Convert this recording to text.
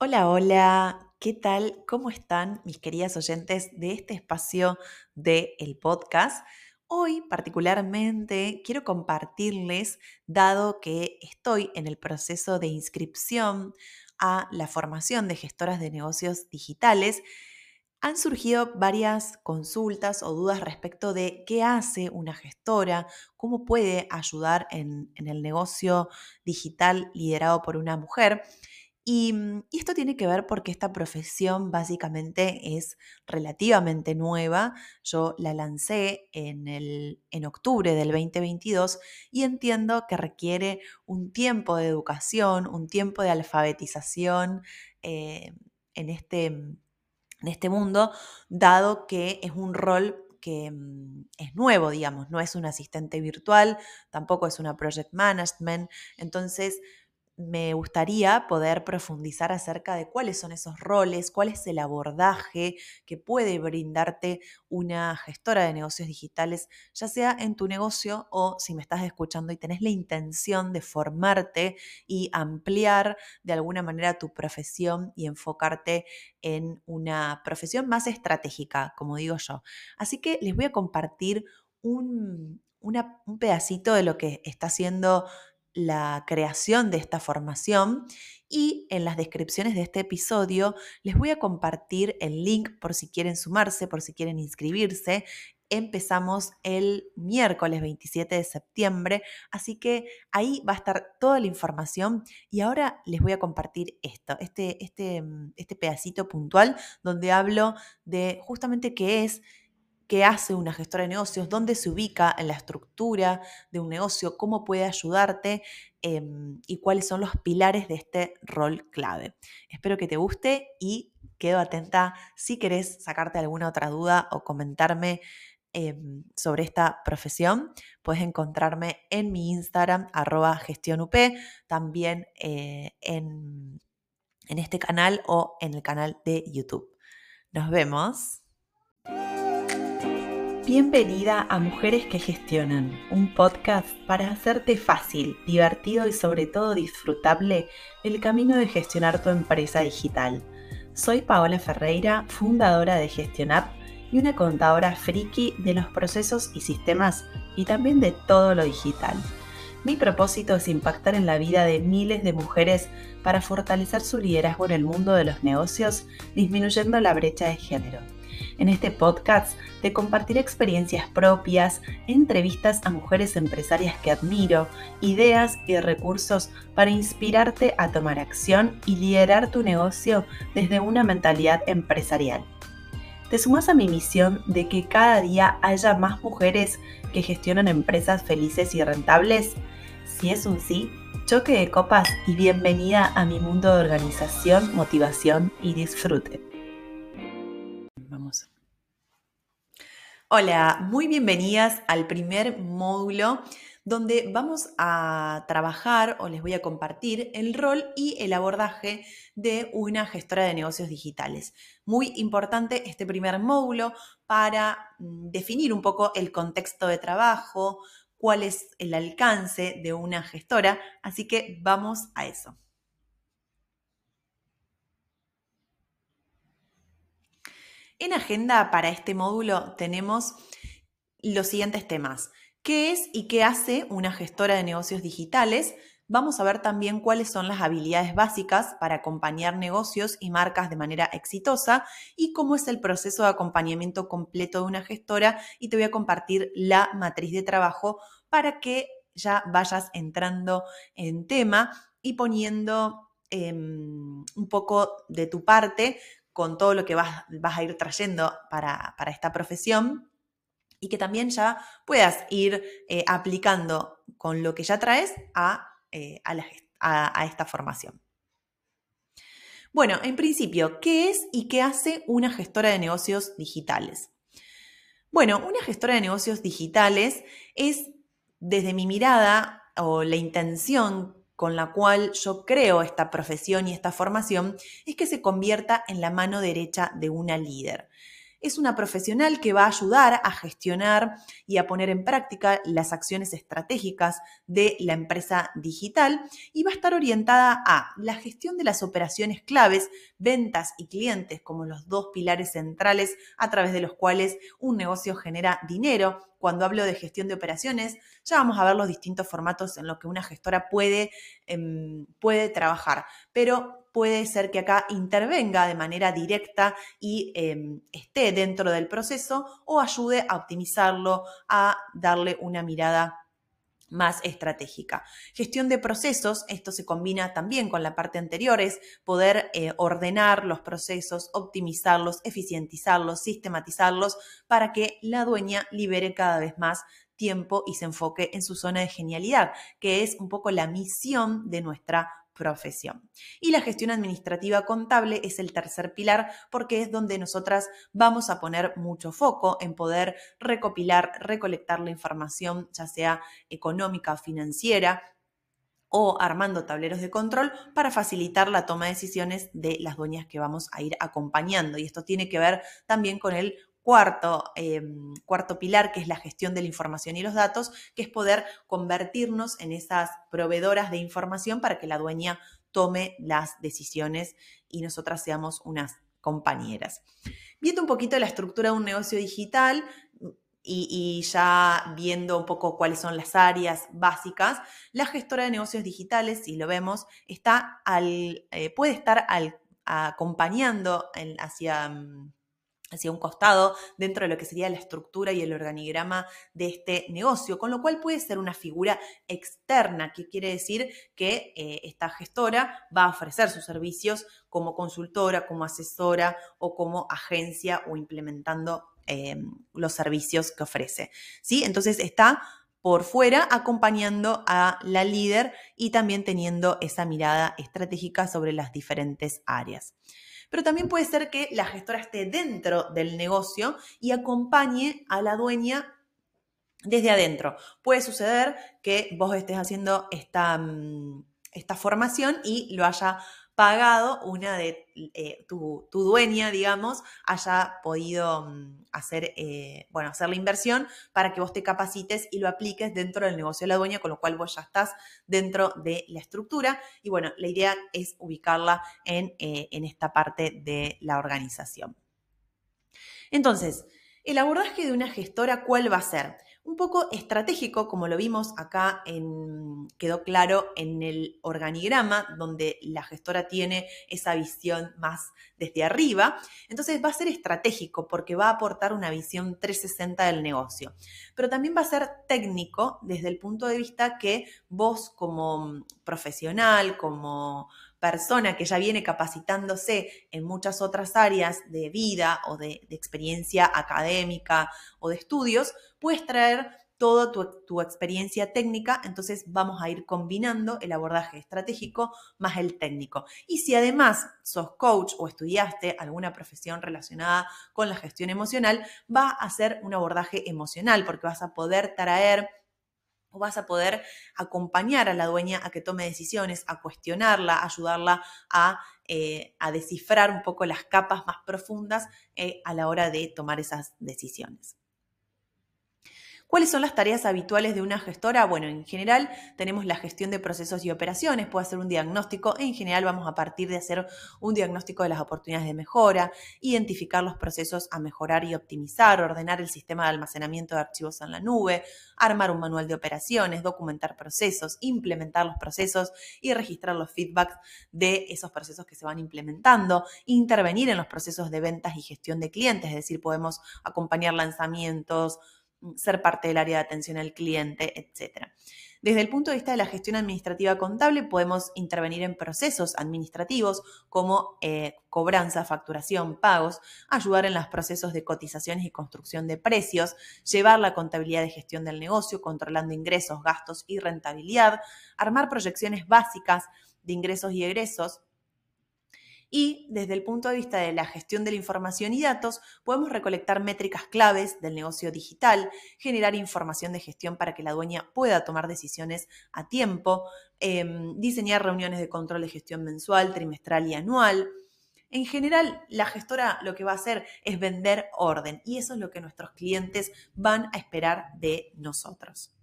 Hola, hola, ¿qué tal? ¿Cómo están mis queridas oyentes de este espacio de el podcast? Hoy particularmente quiero compartirles, dado que estoy en el proceso de inscripción a la formación de gestoras de negocios digitales, han surgido varias consultas o dudas respecto de qué hace una gestora, cómo puede ayudar en el negocio digital liderado por una mujer. Y, mm, y esto tiene que ver porque esta profesión básicamente es relativamente nueva. Yo la lancé en, el, en octubre del 2022 y entiendo que requiere un tiempo de educación, un tiempo de alfabetización eh, en, este, en este mundo, dado que es un rol que mm, es nuevo, digamos, no es un asistente virtual, tampoco es una project management. Entonces, me gustaría poder profundizar acerca de cuáles son esos roles, cuál es el abordaje que puede brindarte una gestora de negocios digitales, ya sea en tu negocio o si me estás escuchando y tenés la intención de formarte y ampliar de alguna manera tu profesión y enfocarte en una profesión más estratégica, como digo yo. Así que les voy a compartir un, un pedacito de lo que está haciendo la creación de esta formación y en las descripciones de este episodio les voy a compartir el link por si quieren sumarse, por si quieren inscribirse. Empezamos el miércoles 27 de septiembre, así que ahí va a estar toda la información y ahora les voy a compartir esto, este, este, este pedacito puntual donde hablo de justamente qué es qué hace una gestora de negocios, dónde se ubica en la estructura de un negocio, cómo puede ayudarte em, y cuáles son los pilares de este rol clave. Espero que te guste y quedo atenta si querés sacarte alguna otra duda o comentarme em, sobre esta profesión. Puedes encontrarme en mi Instagram, arroba gestionup, también eh, en este canal o en el canal de YouTube. Nos vemos. Bienvenida a Mujeres que Gestionan, un podcast para hacerte fácil, divertido y sobre todo disfrutable el camino de gestionar tu empresa digital. Soy Paola Ferreira, fundadora de GestionApp y una contadora friki de los procesos y sistemas y también de todo lo digital. Mi propósito es impactar en la vida de miles de mujeres para fortalecer su liderazgo en el mundo de los negocios, disminuyendo la brecha de género. En este podcast te compartiré experiencias propias, entrevistas a mujeres empresarias que admiro, ideas y recursos para inspirarte a tomar acción y liderar tu negocio desde una mentalidad empresarial. ¿Te sumas a mi misión de que cada día haya más mujeres que gestionan empresas felices y rentables? Si es un sí, choque de copas y bienvenida a mi mundo de organización, motivación y disfrute. Hola, muy bienvenidas al primer módulo donde vamos a trabajar o les voy a compartir el rol y el abordaje de una gestora de negocios digitales. Muy importante este primer módulo para mm, definir un poco el contexto de trabajo, cuál es el alcance de una gestora, así que vamos a eso. En agenda para este módulo tenemos los siguientes temas. ¿Qué es y qué hace una gestora de negocios digitales? Vamos a ver también cuáles son las habilidades básicas para acompañar negocios y marcas de manera exitosa y cómo es el proceso de acompañamiento completo de una gestora y te voy a compartir la matriz de trabajo para que ya vayas entrando en tema y poniendo em, un poco de tu parte con todo lo que vas, vas a ir trayendo para, esta profesión y que también ya puedas ir eh, aplicando con lo que ya traes eh, a, a esta formación. Bueno, en principio, ¿qué es y qué hace una gestora de negocios digitales? Bueno, una gestora de negocios digitales es, desde mi mirada o la intención con la cual yo creo esta profesión y esta formación es que se convierta en la mano derecha de una líder. Es una profesional que va a ayudar a gestionar y a poner en práctica las acciones estratégicas de la empresa digital y va a estar orientada a la gestión de las operaciones claves, ventas y clientes como los dos pilares centrales a través de los cuales un negocio genera dinero. Cuando hablo de gestión de operaciones, ya vamos a ver los distintos formatos en los que una gestora puede, em, puede trabajar. Pero puede ser que acá intervenga de manera directa y em, esté dentro del proceso o ayude a optimizarlo, a darle una mirada más estratégica. Gestión de procesos, esto se combina también con la parte anterior, es poder eh, ordenar los procesos, optimizarlos, eficientizarlos, sistematizarlos para que la dueña libere cada vez más tiempo y se enfoque en su zona de genialidad, que es un poco la misión de nuestra profesión. Y la gestión administrativa contable es el tercer pilar porque es donde nosotras vamos a poner mucho foco en poder recopilar, recolectar la información, ya sea económica financiera, o armando tableros de control para facilitar la toma de decisiones de las dueñas que vamos a ir acompañando. Y esto tiene que ver también con el cuarto, em, cuarto pilar, que es la gestión de la información y los datos, que es poder convertirnos en esas proveedoras de información para que la dueña tome las decisiones y nosotras seamos unas compañeras. Viendo un poquito la estructura de un negocio digital, y, ya viendo un poco cuáles son las áreas básicas, la gestora de negocios digitales, si lo vemos, está al, eh, puede estar acompañando hacia mm, hacia un costado dentro de lo que sería la estructura y el organigrama de este negocio, con lo cual puede ser una figura externa, que quiere decir que eh, esta gestora va a ofrecer sus servicios como consultora, como asesora o como agencia o implementando em, los servicios que ofrece. ¿sí? Entonces está por fuera acompañando a la líder y también teniendo esa mirada estratégica sobre las diferentes áreas pero también puede ser que la gestora esté dentro del negocio y acompañe a la dueña desde adentro. Puede suceder que vos estés haciendo esta, mm, esta formación y lo haya pagado una de eh, tu, dueña, digamos, haya podido mm, hacer, eh, bueno, hacer la inversión para que vos te capacites y lo apliques dentro del negocio de la dueña, con lo cual vos ya estás dentro de la estructura. Y bueno, la idea es ubicarla en, eh, en esta parte de la organización. Entonces, el abordaje de una gestora, ¿cuál va a ser? Un poco estratégico, como lo vimos acá, en, quedó claro en el organigrama, donde la gestora tiene esa visión más desde arriba. Entonces va a ser estratégico porque va a aportar una visión 360 del negocio. Pero también va a ser técnico desde el punto de vista que vos como profesional, como persona que ya viene capacitándose en muchas otras áreas de vida o de, experiencia académica o de estudios, puedes traer toda tu, experiencia técnica, entonces vamos a ir combinando el abordaje estratégico más el técnico. Y si además sos coach o estudiaste alguna profesión relacionada con la gestión emocional, va a ser un abordaje emocional porque vas a poder traer o vas a poder acompañar a la dueña a que tome decisiones, a cuestionarla, ayudarla a, eh, descifrar un poco las capas más profundas eh, a la hora de tomar esas decisiones. ¿Cuáles son las tareas habituales de una gestora? Bueno, en general tenemos la gestión de procesos y operaciones, puede hacer un diagnóstico, en general vamos a partir de hacer un diagnóstico de las oportunidades de mejora, identificar los procesos a mejorar y optimizar, ordenar el sistema de almacenamiento de archivos en la nube, armar un manual de operaciones, documentar procesos, implementar los procesos y registrar los feedbacks de esos procesos que se van implementando, intervenir en los procesos de ventas y gestión de clientes, es decir, podemos acompañar lanzamientos, ser parte del área de atención al cliente, etc. Desde el punto de vista de la gestión administrativa contable, podemos intervenir en procesos administrativos como eh, cobranza, facturación, pagos, ayudar en los procesos de cotizaciones y construcción de precios, llevar la contabilidad de gestión del negocio, controlando ingresos, gastos y rentabilidad, armar proyecciones básicas de ingresos y egresos, y desde el punto de vista de la gestión de la información y datos, podemos recolectar métricas claves del negocio digital, generar información de gestión para que la dueña pueda tomar decisiones a tiempo, em, diseñar reuniones de control de gestión mensual, trimestral y anual, En general, la gestora lo que va a hacer es vender orden y eso es lo que nuestros clientes van a esperar de nosotros.